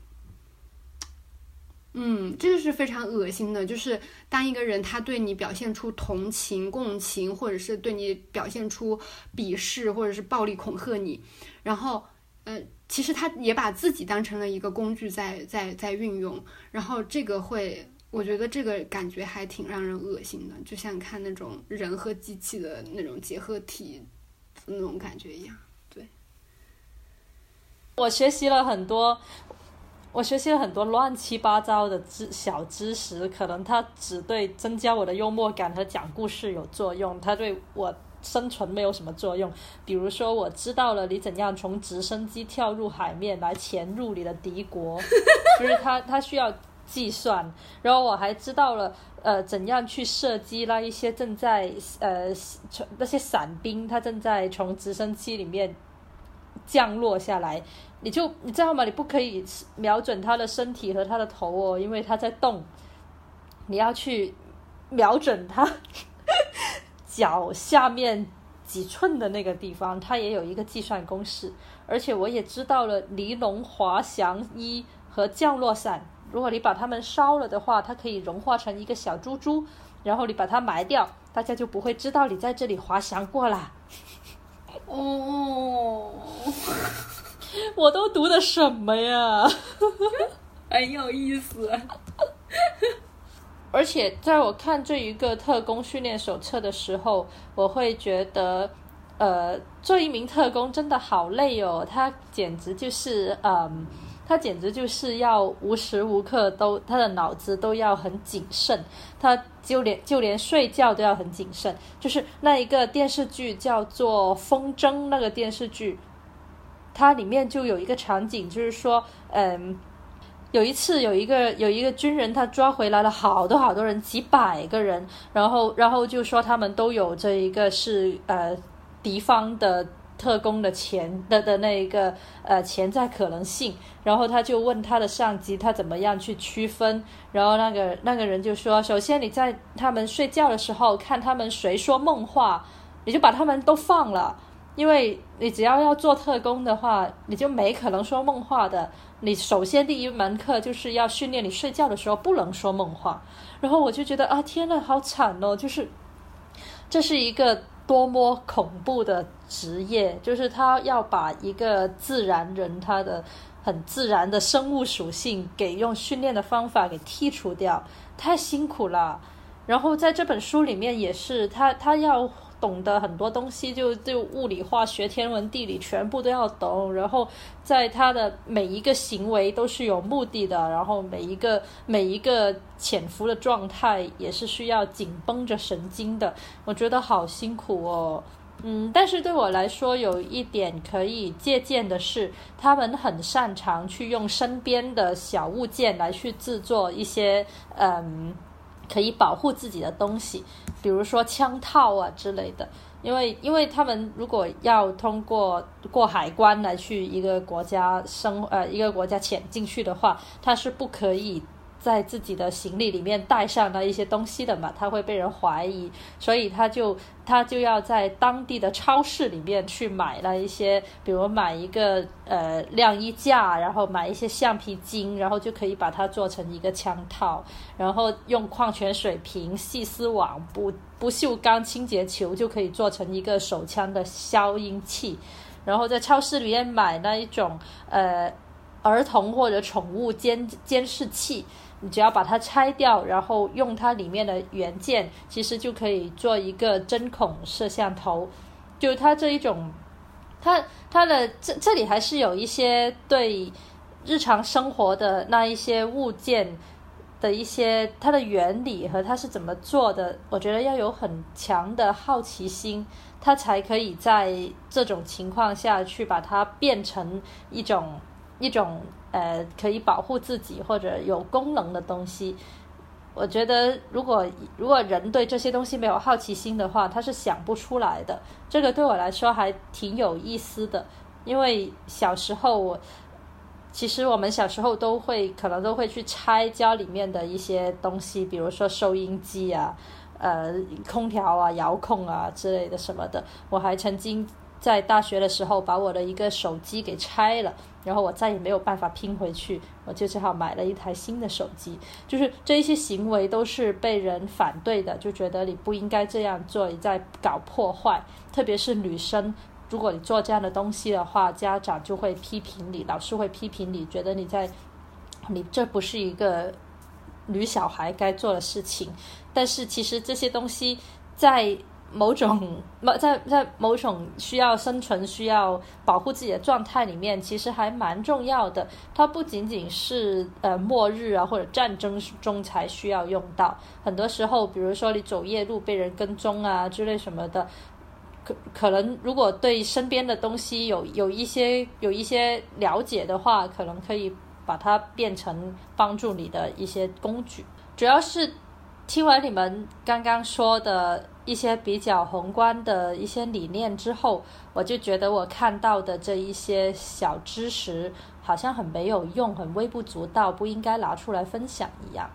嗯，这个是非常恶心的，就是当一个人他对你表现出同情、共情，或者是对你表现出鄙视，或者是暴力恐吓你，然后，呃，其实他也把自己当成了一个工具在在在运用，然后这个会。我觉得这个感觉还挺让人恶心的，就像看那种人和机器的那种结合体那种感觉一样。对，我学习了很多，我学习了很多乱七八糟的知小知识，可能它只对增加我的幽默感和讲故事有作用，它对我生存没有什么作用。比如说，我知道了你怎样从直升机跳入海面来潜入你的敌国，就是它它需要。计算，然后我还知道了，呃，怎样去射击那一些正在呃从那些伞兵，他正在从直升机里面降落下来，你就你知道吗？你不可以瞄准他的身体和他的头哦，因为他在动，你要去瞄准他 脚下面几寸的那个地方，它也有一个计算公式，而且我也知道了尼龙滑翔衣和降落伞。如果你把它们烧了的话，它可以融化成一个小珠珠，然后你把它埋掉，大家就不会知道你在这里滑翔过啦。哦，我都读的什么呀？很 有意思。而且在我看这一个特工训练手册的时候，我会觉得，呃，做一名特工真的好累哦。他简直就是，嗯，他简直就是要无时无刻都他的脑子都要很谨慎，他就连就连睡觉都要很谨慎。就是那一个电视剧叫做《风筝》，那个电视剧，它里面就有一个场景，就是说，嗯。有一次，有一个有一个军人，他抓回来了好多好多人，几百个人，然后然后就说他们都有这一个是呃敌方的特工的潜的的那一个呃潜在可能性，然后他就问他的上级，他怎么样去区分？然后那个那个人就说，首先你在他们睡觉的时候看他们谁说梦话，你就把他们都放了。因为你只要要做特工的话，你就没可能说梦话的。你首先第一门课就是要训练你睡觉的时候不能说梦话。然后我就觉得啊，天呐，好惨哦！就是这是一个多么恐怖的职业，就是他要把一个自然人他的很自然的生物属性给用训练的方法给剔除掉，太辛苦了。然后在这本书里面也是，他他要。懂得很多东西，就就物理、化学、天文、地理，全部都要懂。然后，在他的每一个行为都是有目的的，然后每一个每一个潜伏的状态也是需要紧绷着神经的。我觉得好辛苦哦。嗯，但是对我来说，有一点可以借鉴的是，他们很擅长去用身边的小物件来去制作一些嗯。可以保护自己的东西，比如说枪套啊之类的，因为因为他们如果要通过过海关来去一个国家生呃一个国家潜进去的话，他是不可以。在自己的行李里面带上了一些东西的嘛，他会被人怀疑，所以他就他就要在当地的超市里面去买了一些，比如买一个呃晾衣架，然后买一些橡皮筋，然后就可以把它做成一个枪套，然后用矿泉水瓶、细丝网、不不锈钢清洁球就可以做成一个手枪的消音器，然后在超市里面买那一种呃儿童或者宠物监监视器。你只要把它拆掉，然后用它里面的原件，其实就可以做一个针孔摄像头。就它这一种，它它的这这里还是有一些对日常生活的那一些物件的一些它的原理和它是怎么做的，我觉得要有很强的好奇心，它才可以在这种情况下去把它变成一种一种。呃，可以保护自己或者有功能的东西，我觉得如果如果人对这些东西没有好奇心的话，他是想不出来的。这个对我来说还挺有意思的，因为小时候我其实我们小时候都会可能都会去拆家里面的一些东西，比如说收音机啊、呃空调啊、遥控啊之类的什么的。我还曾经。在大学的时候，把我的一个手机给拆了，然后我再也没有办法拼回去，我就只好买了一台新的手机。就是这一些行为都是被人反对的，就觉得你不应该这样做，你在搞破坏。特别是女生，如果你做这样的东西的话，家长就会批评你，老师会批评你，觉得你在，你这不是一个女小孩该做的事情。但是其实这些东西在。某种 某在在某种需要生存、需要保护自己的状态里面，其实还蛮重要的。它不仅仅是呃末日啊或者战争中才需要用到，很多时候，比如说你走夜路被人跟踪啊之类什么的，可可能如果对身边的东西有有一些有一些了解的话，可能可以把它变成帮助你的一些工具。主要是听完你们刚刚说的。一些比较宏观的一些理念之后，我就觉得我看到的这一些小知识好像很没有用，很微不足道，不应该拿出来分享一样。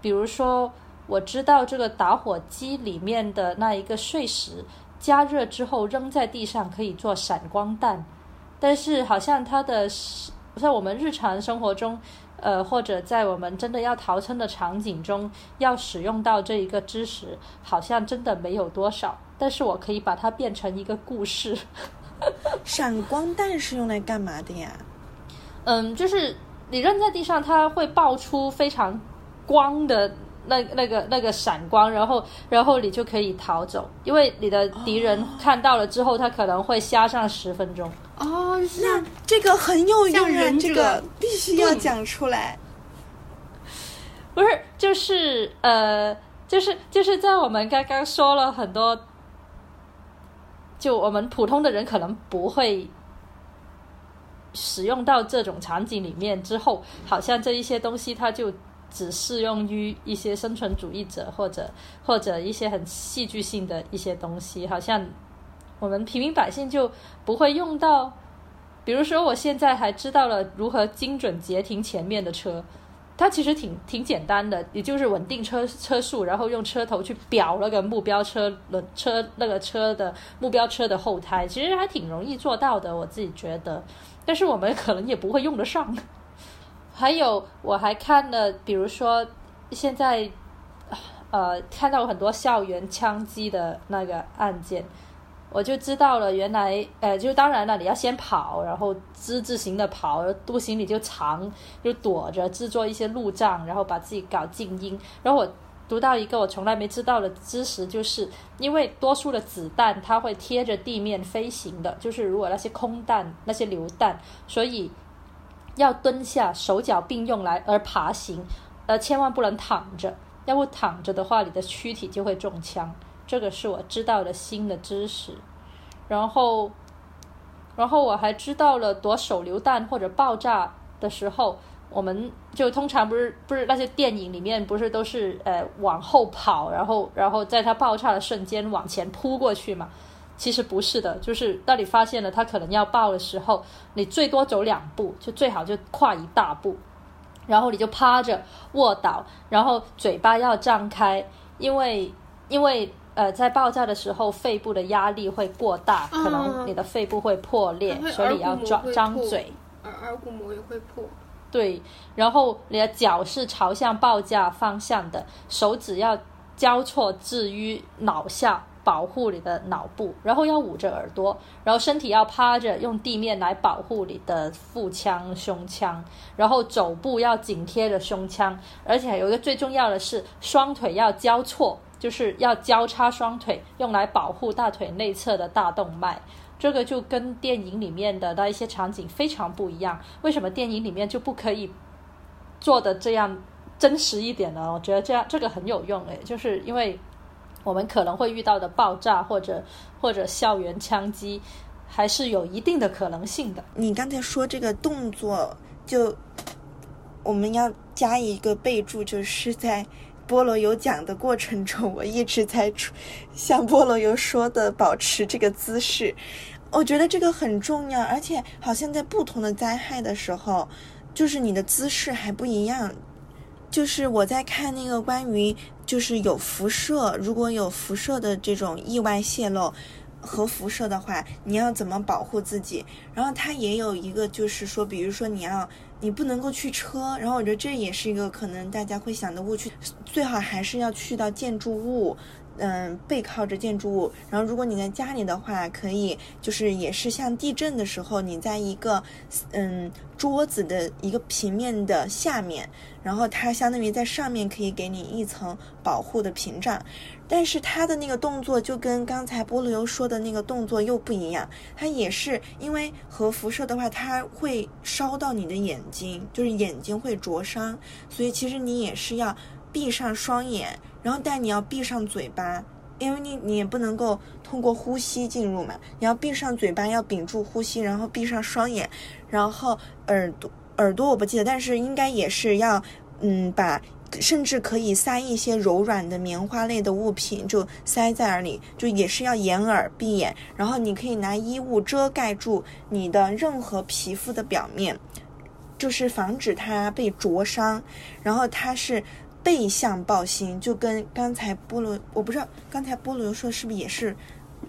比如说，我知道这个打火机里面的那一个碎石加热之后扔在地上可以做闪光弹，但是好像它的在我们日常生活中呃，或者在我们真的要逃生的场景中要使用到这一个知识，好像真的没有多少。但是我可以把它变成一个故事。闪光弹是用来干嘛的呀？嗯，就是你扔在地上，它会爆出非常光的那那个那个闪光，然后然后你就可以逃走，因为你的敌人看到了之后，他可能会瞎上十分钟。哦，那这个很有用啊，像忍者这个必须要讲出来。不是，就是呃，就是就是在我们刚刚说了很多，就我们普通的人可能不会使用到这种场景里面之后，好像这一些东西它就只适用于一些生存主义者或者或者一些很戏剧性的一些东西，好像我们平民百姓就不会用到。比如说，我现在还知道了如何精准截停前面的车。它其实挺挺简单的，也就是稳定车车速，然后用车头去表那个目标车轮车那个车的目标车的后胎，其实还挺容易做到的，我自己觉得。但是我们可能也不会用得上。还有，我还看了，比如说现在呃看到很多校园枪击的那个案件。我就知道了，原来，呃，就当然了，你要先跑，然后之字形的跑，步行你就藏，就躲着制作一些路障，然后把自己搞静音。然后我读到一个我从来没知道的知识，就是因为多数的子弹它会贴着地面飞行的，就是如果那些空弹、那些榴弹，所以要蹲下，手脚并用来而爬行，呃，千万不能躺着，要不躺着的话，你的躯体就会中枪。这个是我知道的新的知识，然后，然后我还知道了躲手榴弹或者爆炸的时候，我们就通常不是不是那些电影里面不是都是呃往后跑，然后然后在它爆炸的瞬间往前扑过去嘛？其实不是的，就是当你发现了它可能要爆的时候，你最多走两步，就最好就跨一大步，然后你就趴着卧倒，然后嘴巴要张开，因为因为。呃，在爆炸的时候，肺部的压力会过大，可能你的肺部会破裂，所以要张张嘴。耳耳骨膜也会破。对，然后你的脚是朝向爆炸方向的，手指要交错置于脑下，保护你的脑部，然后要捂着耳朵，然后身体要趴着，用地面来保护你的腹腔、胸腔，然后肘部要紧贴着胸腔，而且有一个最重要的是，双腿要交错。就是要交叉双腿，用来保护大腿内侧的大动脉。这个就跟电影里面的那一些场景非常不一样。为什么电影里面就不可以做的这样真实一点呢？我觉得这样这个很有用诶，就是因为我们可能会遇到的爆炸或者或者校园枪击，还是有一定的可能性的。你刚才说这个动作，就我们要加一个备注，就是在。菠萝油讲的过程中，我一直在像菠萝油说的保持这个姿势，我觉得这个很重要，而且好像在不同的灾害的时候，就是你的姿势还不一样。就是我在看那个关于就是有辐射，如果有辐射的这种意外泄漏。核辐射的话，你要怎么保护自己？然后它也有一个，就是说，比如说你要，你不能够去车，然后我觉得这也是一个可能大家会想的误区，最好还是要去到建筑物。嗯，背靠着建筑物，然后如果你在家里的话，可以就是也是像地震的时候，你在一个嗯桌子的一个平面的下面，然后它相当于在上面可以给你一层保护的屏障，但是它的那个动作就跟刚才菠萝油说的那个动作又不一样，它也是因为核辐射的话，它会烧到你的眼睛，就是眼睛会灼伤，所以其实你也是要闭上双眼。然后，但你要闭上嘴巴，因为你你也不能够通过呼吸进入嘛。你要闭上嘴巴，要屏住呼吸，然后闭上双眼，然后耳朵耳朵我不记得，但是应该也是要嗯把，甚至可以塞一些柔软的棉花类的物品，就塞在耳里，就也是要掩耳闭眼。然后你可以拿衣物遮盖住你的任何皮肤的表面，就是防止它被灼伤。然后它是。背向抱心，就跟刚才菠萝，我不知道刚才菠萝说是不是也是，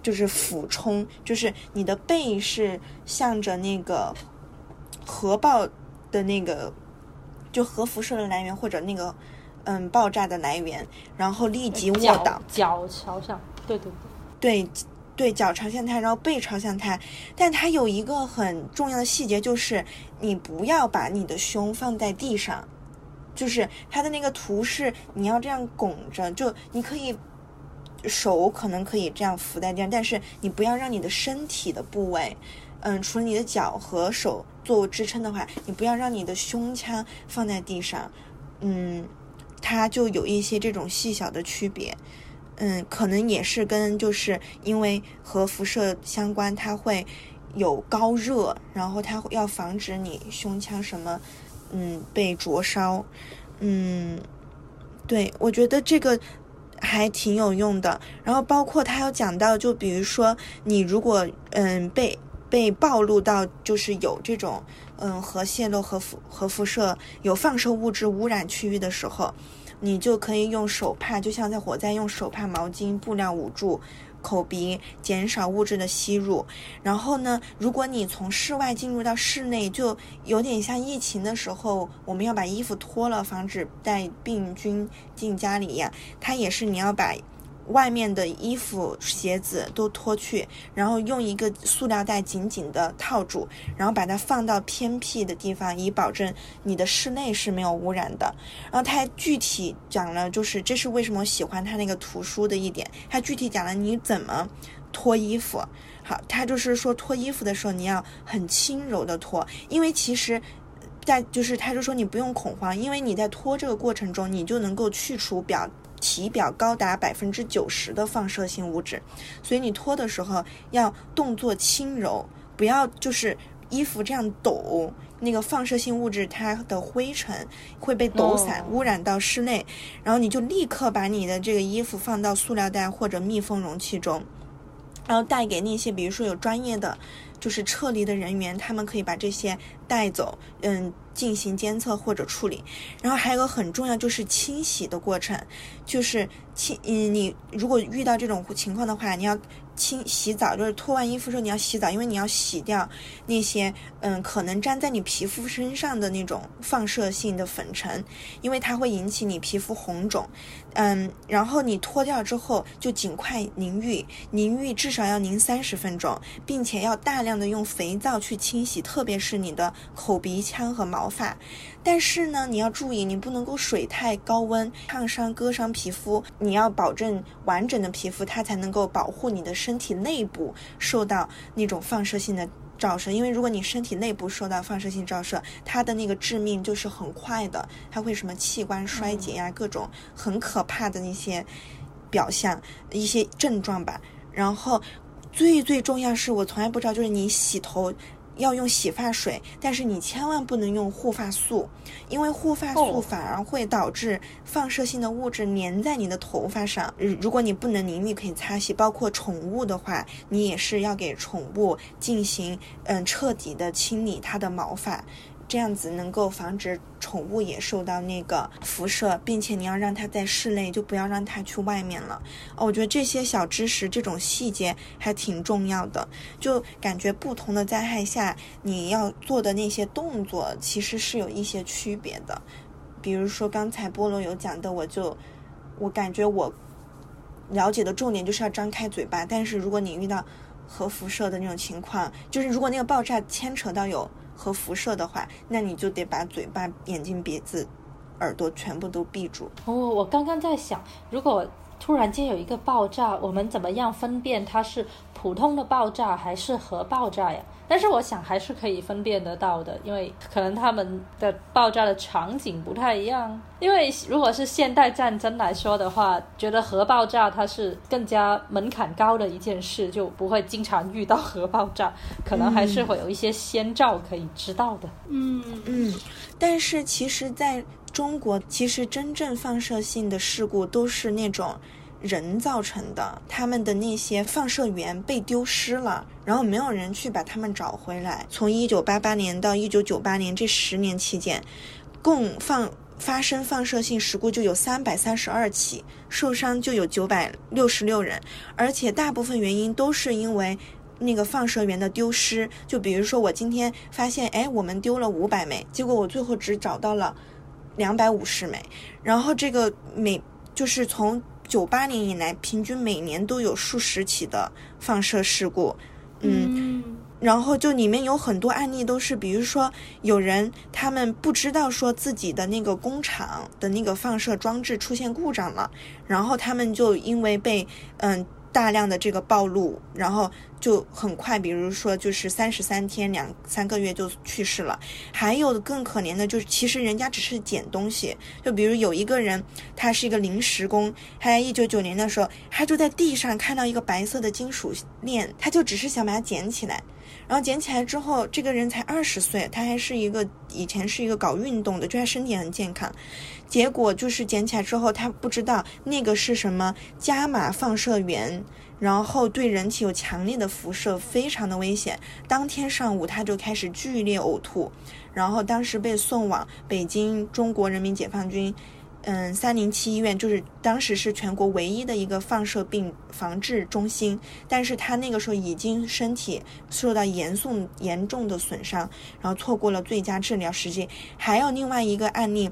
就是俯冲，就是你的背是向着那个核爆的那个就核辐射的来源或者那个嗯爆炸的来源，然后立即卧脚倒，脚朝向，对对对，对对，脚朝向它，然后背朝向它。但它有一个很重要的细节，就是你不要把你的胸放在地上，就是它的那个图是你要这样拱着，就你可以手可能可以这样扶在地上，但是你不要让你的身体的部位，嗯，除了你的脚和手作为支撑的话，你不要让你的胸腔放在地上，嗯，它就有一些这种细小的区别。嗯，可能也是跟就是因为和辐射相关，它会有高热，然后它要防止你胸腔什么，嗯，被灼烧。嗯，对，我觉得这个还挺有用的。然后包括他有讲到，就比如说你如果嗯被被暴露到就是有这种嗯核泄漏、核辐核辐射有放射物质污染区域的时候。你就可以用手帕，就像在火灾用手帕、毛巾、布料捂住口鼻，减少物质的吸入。然后呢，如果你从室外进入到室内，就有点像疫情的时候，我们要把衣服脱了，防止带病菌进家里一样。它也是你要把。外面的衣服、鞋子都脱去，然后用一个塑料袋紧紧的套住，然后把它放到偏僻的地方，以保证你的室内是没有污染的。然后他还具体讲了，就是这是为什么喜欢他那个图书的一点，他具体讲了你怎么脱衣服。好，他就是说脱衣服的时候你要很轻柔的脱，因为其实，在就是他就说你不用恐慌，因为你在脱这个过程中，你就能够去除表。体表高达百分之九十的放射性物质，所以你脱的时候要动作轻柔，不要就是衣服这样抖，那个放射性物质它的灰尘会被抖散，污染到室内，然后你就立刻把你的这个衣服放到塑料袋或者密封容器中，然后带给那些比如说有专业的就是撤离的人员，他们可以把这些带走，嗯。进行监测或者处理，然后还有个很重要就是清洗的过程，就是清嗯，你如果遇到这种情况的话，你要清洗澡，就是脱完衣服之后你要洗澡，因为你要洗掉那些嗯可能粘在你皮肤身上的那种放射性的粉尘，因为它会引起你皮肤红肿，嗯，然后你脱掉之后就尽快淋浴，淋浴至少要淋三十分钟，并且要大量的用肥皂去清洗，特别是你的口鼻腔和毛。发，但是呢，你要注意，你不能够水太高温烫伤、割伤皮肤。你要保证完整的皮肤，它才能够保护你的身体内部受到那种放射性的照射。因为如果你身体内部受到放射性照射，它的那个致命就是很快的，它会什么器官衰竭呀，各种很可怕的那些表象、一些症状吧。然后最最重要是我从来不知道，就是你洗头。要用洗发水，但是你千万不能用护发素，因为护发素反而会导致放射性的物质粘在你的头发上。如果你不能淋浴，可以擦洗。包括宠物的话，你也是要给宠物进行嗯彻底的清理它的毛发。这样子能够防止宠物也受到那个辐射，并且你要让它在室内，就不要让它去外面了。哦，我觉得这些小知识、这种细节还挺重要的。就感觉不同的灾害下，你要做的那些动作其实是有一些区别的。比如说刚才菠萝有讲的，我就我感觉我了解的重点就是要张开嘴巴。但是如果你遇到核辐射的那种情况，就是如果那个爆炸牵扯到有。和辐射的话，那你就得把嘴巴、眼睛、鼻子、耳朵全部都闭住。哦，我刚刚在想，如果突然间有一个爆炸，我们怎么样分辨它是普通的爆炸还是核爆炸呀？但是我想还是可以分辨得到的，因为可能他们的爆炸的场景不太一样。因为如果是现代战争来说的话，觉得核爆炸它是更加门槛高的一件事，就不会经常遇到核爆炸，可能还是会有一些先兆可以知道的。嗯嗯，但是其实在中国，其实真正放射性的事故都是那种。人造成的，他们的那些放射源被丢失了，然后没有人去把他们找回来。从一九八八年到一九九八年这十年期间，共放发生放射性事故就有三百三十二起，受伤就有九百六十六人，而且大部分原因都是因为那个放射源的丢失。就比如说我今天发现，哎，我们丢了五百枚，结果我最后只找到了两百五十枚，然后这个每就是从九八年以来，平均每年都有数十起的放射事故，嗯。然后就里面有很多案例都是，比如说有人他们不知道说自己的那个工厂的那个放射装置出现故障了，然后他们就因为被嗯大量的这个暴露，然后就很快，比如说就是三十三天两三个月就去世了。还有更可怜的就是，其实人家只是捡东西，就比如有一个人他是一个临时工，他在一九九年的时候，他就在地上看到一个白色的金属链，他就只是想把它捡起来。然后捡起来之后，这个人才二十岁，他还是一个以前是一个搞运动的，就他身体很健康。结果就是捡起来之后，他不知道那个是什么伽马放射源，然后对人体有强烈的辐射，非常的危险。当天上午他就开始剧烈呕吐，然后当时被送往北京中国人民解放军。嗯，三零七医院就是当时是全国唯一的一个放射病防治中心，但是他那个时候已经身体受到严重严重的损伤，然后错过了最佳治疗时机。还有另外一个案例，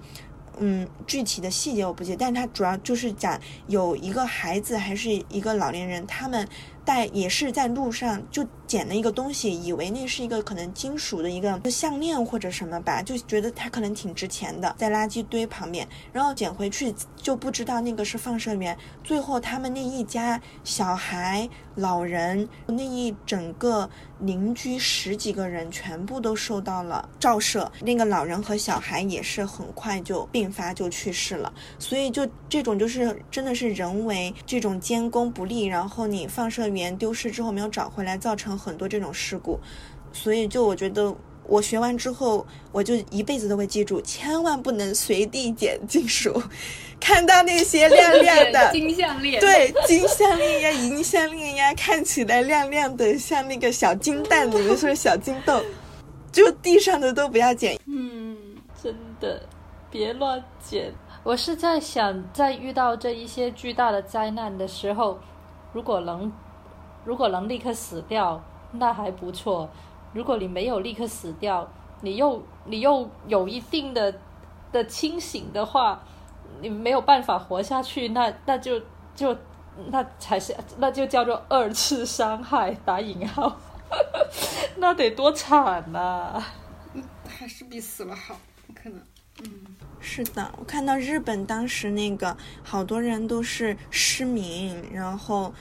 嗯，具体的细节我不记，但是他主要就是讲有一个孩子还是一个老年人，他们。带也是在路上就捡了一个东西，以为那是一个可能金属的一个项链或者什么吧，就觉得它可能挺值钱的，在垃圾堆旁边，然后捡回去就不知道那个是放射源。最后他们那一家小孩、老人那一整个邻居十几个人全部都受到了照射，那个老人和小孩也是很快就病发就去世了。所以就这种就是真的是人为这种监工不力，然后你放射。源丢失之后没有找回来，造成很多这种事故，所以就我觉得我学完之后，我就一辈子都会记住，千万不能随地捡金属。看到那些亮亮的 金项链，对金项链呀、银项链呀，看起来亮亮的，像那个小金蛋，你们说小金豆，就地上的都不要捡。嗯，真的别乱捡。我是在想，在遇到这一些巨大的灾难的时候，如果能。如果能立刻死掉，那还不错。如果你没有立刻死掉，你又你又有一定的的清醒的话，你没有办法活下去，那那就就那才是那就叫做二次伤害打引号，那得多惨呐！还是比死了好，可能。嗯，是的，我看到日本当时那个好多人都是失明，然后。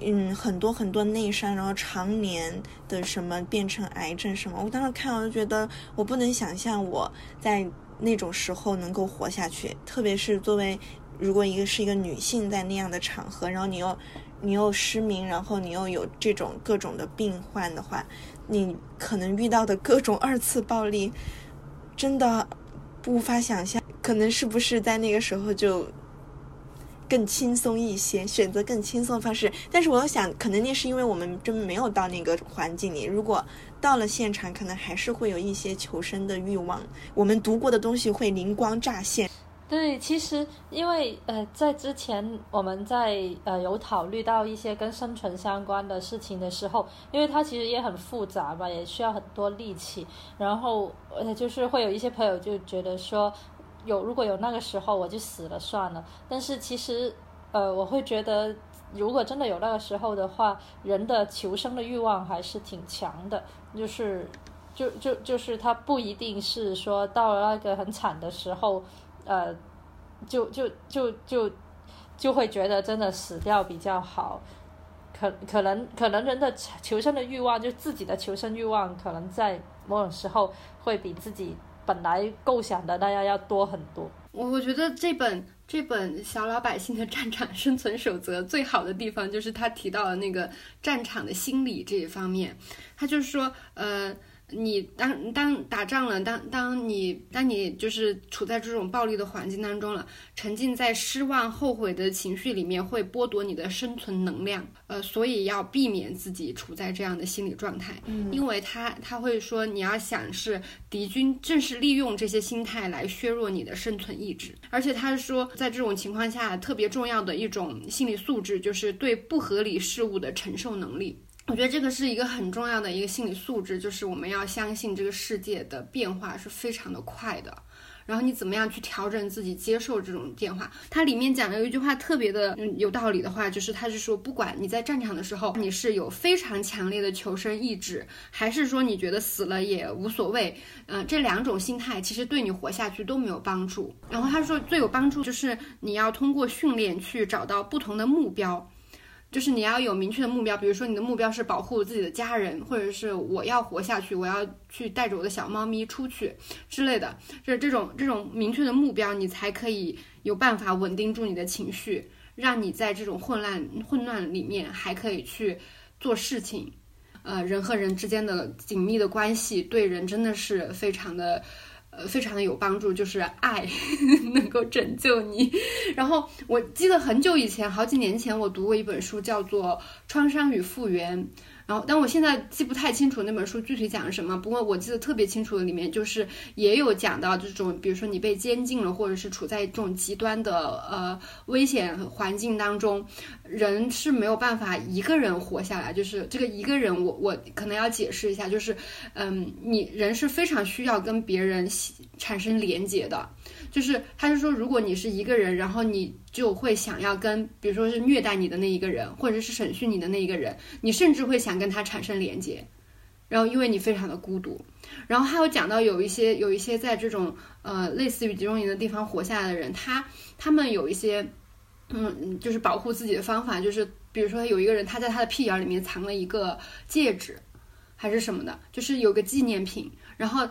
嗯，很多很多内伤，然后常年的什么变成癌症什么，我当时看我就觉得我不能想象我在那种时候能够活下去，特别是作为如果一个是一个女性在那样的场合，然后你又你又失明，然后你又有这种各种的病患的话，你可能遇到的各种二次暴力，真的无法想象，可能是不是在那个时候就。更轻松一些，选择更轻松的方式。但是我想，可能那是因为我们真没有到那个环境里。如果到了现场，可能还是会有一些求生的欲望。我们读过的东西会灵光乍现。对，其实因为呃，在之前我们在呃有考虑到一些跟生存相关的事情的时候，因为它其实也很复杂吧，也需要很多力气。然后呃，就是会有一些朋友就觉得说。有如果有那个时候我就死了算了，但是其实，呃，我会觉得如果真的有那个时候的话，人的求生的欲望还是挺强的，就是，就就就是他不一定是说到了那个很惨的时候，呃，就就就就就会觉得真的死掉比较好，可可能可能人的求生的欲望，就自己的求生欲望，可能在某种时候会比自己。本来构想的那样要多很多。我我觉得这本这本小老百姓的战场生存守则最好的地方就是他提到了那个战场的心理这一方面，他就是说，呃。你当当打仗了，当当你当你就是处在这种暴力的环境当中了，沉浸在失望、后悔的情绪里面，会剥夺你的生存能量。呃，所以要避免自己处在这样的心理状态，嗯，因为他他会说，你要想是敌军正是利用这些心态来削弱你的生存意志，而且他说，在这种情况下，特别重要的一种心理素质就是对不合理事物的承受能力。我觉得这个是一个很重要的一个心理素质，就是我们要相信这个世界的变化是非常的快的，然后你怎么样去调整自己接受这种变化。它里面讲了一句话特别的嗯有道理的话，就是他是说，不管你在战场的时候你是有非常强烈的求生意志，还是说你觉得死了也无所谓，嗯，这两种心态其实对你活下去都没有帮助。然后他说最有帮助就是你要通过训练去找到不同的目标。就是你要有明确的目标，比如说你的目标是保护自己的家人，或者是我要活下去，我要去带着我的小猫咪出去之类的，就是这种这种明确的目标，你才可以有办法稳定住你的情绪，让你在这种混乱混乱里面还可以去做事情。呃，人和人之间的紧密的关系，对人真的是非常的。呃，非常的有帮助，就是爱 能够拯救你。然后我记得很久以前，好几年前，我读过一本书，叫做《创伤与复原》。然后，但我现在记不太清楚那本书具体讲了什么。不过我记得特别清楚的，里面就是也有讲到这种，比如说你被监禁了，或者是处在这种极端的呃危险环境当中，人是没有办法一个人活下来。就是这个一个人，我我可能要解释一下，就是嗯，你人是非常需要跟别人产生连接的。就是他就说，如果你是一个人，然后你就会想要跟，比如说是虐待你的那一个人，或者是审讯你的那一个人，你甚至会想跟他产生连接，然后因为你非常的孤独。然后还有讲到有一些有一些在这种呃类似于集中营的地方活下来的人，他他们有一些嗯就是保护自己的方法，就是比如说有一个人他在他的屁眼里面藏了一个戒指，还是什么的，就是有个纪念品。然后，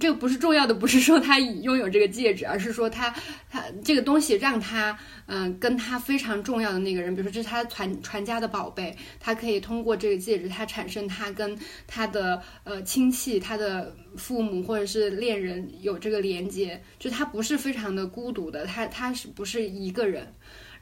这个不是重要的，不是说他拥有这个戒指，而是说他，他这个东西让他，嗯，跟他非常重要的那个人，比如说这是他传传家的宝贝，他可以通过这个戒指，他产生他跟他的呃亲戚、他的父母或者是恋人有这个连接，就他不是非常的孤独的，他他是不是一个人？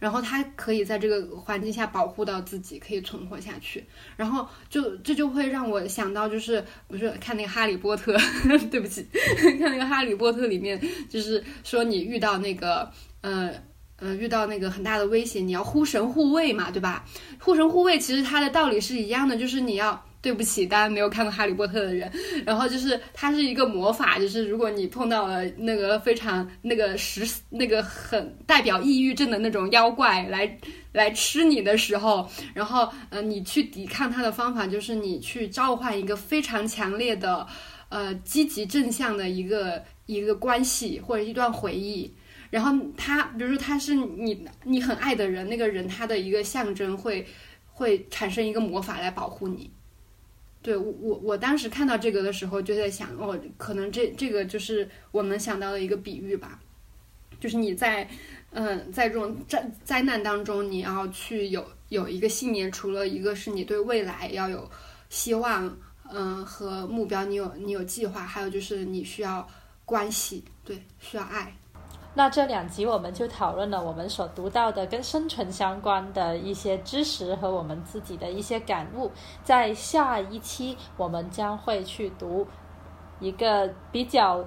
然后他可以在这个环境下保护到自己，可以存活下去。然后就这就会让我想到，就是不是看那个《哈利波特》，对不起，看那个《哈利波特》里面，就是说你遇到那个呃呃遇到那个很大的威胁，你要护神护卫嘛，对吧？护神护卫其实它的道理是一样的，就是你要。对不起，大家没有看过《哈利波特》的人。然后就是它是一个魔法，就是如果你碰到了那个非常那个十那个很代表抑郁症的那种妖怪来来吃你的时候，然后呃你去抵抗它的方法就是你去召唤一个非常强烈的呃积极正向的一个一个关系或者一段回忆。然后他比如说他是你你很爱的人，那个人他的一个象征会会产生一个魔法来保护你。对我，我我当时看到这个的时候，就在想，哦，可能这这个就是我能想到的一个比喻吧，就是你在，嗯，在这种灾灾难当中，你要去有有一个信念，除了一个是你对未来要有希望，嗯，和目标，你有你有计划，还有就是你需要关系，对，需要爱。那这两集我们就讨论了我们所读到的跟生存相关的一些知识和我们自己的一些感悟。在下一期，我们将会去读一个比较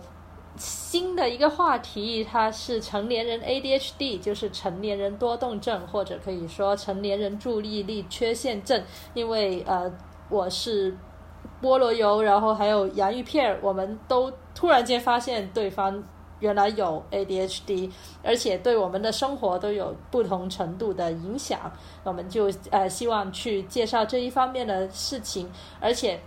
新的一个话题，它是成年人 ADHD，就是成年人多动症，或者可以说成年人注意力缺陷症。因为呃，我是菠萝油，然后还有洋芋片，我们都突然间发现对方。原来有 ADHD，而且对我们的生活都有不同程度的影响，我们就呃希望去介绍这一方面的事情，而且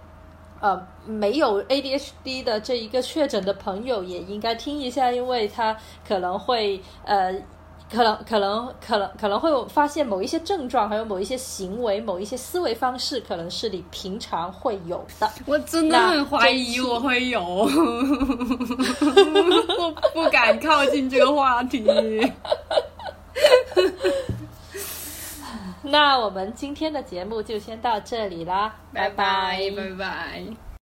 呃没有 ADHD 的这一个确诊的朋友也应该听一下，因为他可能会呃。可能可能可能可能会发现某一些症状，还有某一些行为、某一些思维方式，可能是你平常会有的。我真的很怀疑我会有，我不敢靠近这个话题。那我们今天的节目就先到这里啦，拜拜拜拜。